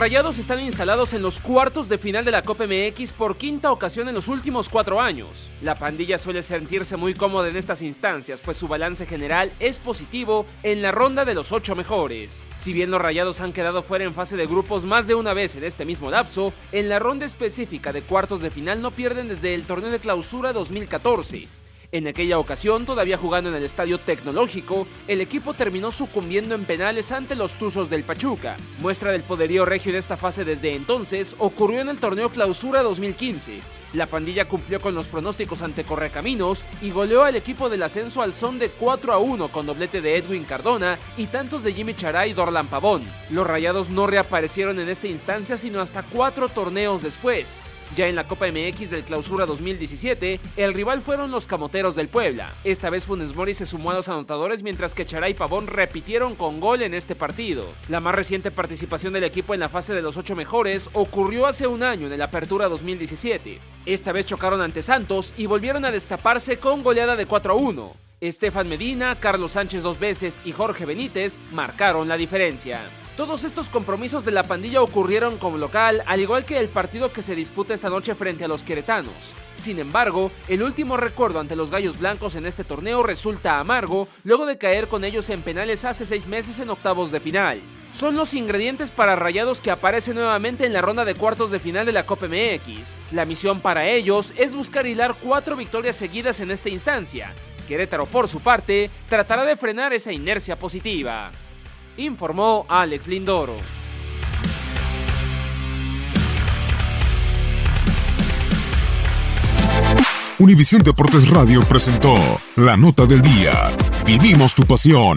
Rayados están instalados en los cuartos de final de la Copa MX por quinta ocasión en los últimos cuatro años. La pandilla suele sentirse muy cómoda en estas instancias, pues su balance general es positivo en la ronda de los ocho mejores. Si bien los Rayados han quedado fuera en fase de grupos más de una vez en este mismo lapso, en la ronda específica de cuartos de final no pierden desde el torneo de clausura 2014. En aquella ocasión, todavía jugando en el Estadio Tecnológico, el equipo terminó sucumbiendo en penales ante los Tuzos del Pachuca. Muestra del poderío regio en esta fase desde entonces ocurrió en el torneo Clausura 2015. La pandilla cumplió con los pronósticos ante Correcaminos y goleó al equipo del ascenso al son de 4 a 1 con doblete de Edwin Cardona y tantos de Jimmy Chará y Dorlan Pavón. Los rayados no reaparecieron en esta instancia sino hasta cuatro torneos después. Ya en la Copa MX del Clausura 2017, el rival fueron los Camoteros del Puebla. Esta vez Funes Mori se sumó a los anotadores mientras que Charay y Pavón repitieron con gol en este partido. La más reciente participación del equipo en la fase de los ocho mejores ocurrió hace un año en el Apertura 2017. Esta vez chocaron ante Santos y volvieron a destaparse con goleada de 4 a 1. Estefan Medina, Carlos Sánchez dos veces y Jorge Benítez marcaron la diferencia. Todos estos compromisos de la pandilla ocurrieron como local, al igual que el partido que se disputa esta noche frente a los queretanos. Sin embargo, el último recuerdo ante los Gallos Blancos en este torneo resulta amargo, luego de caer con ellos en penales hace seis meses en octavos de final. Son los ingredientes para Rayados que aparecen nuevamente en la ronda de cuartos de final de la Copa MX. La misión para ellos es buscar hilar cuatro victorias seguidas en esta instancia. Querétaro, por su parte, tratará de frenar esa inercia positiva informó Alex Lindoro. Univisión Deportes Radio presentó la nota del día. Vivimos tu pasión.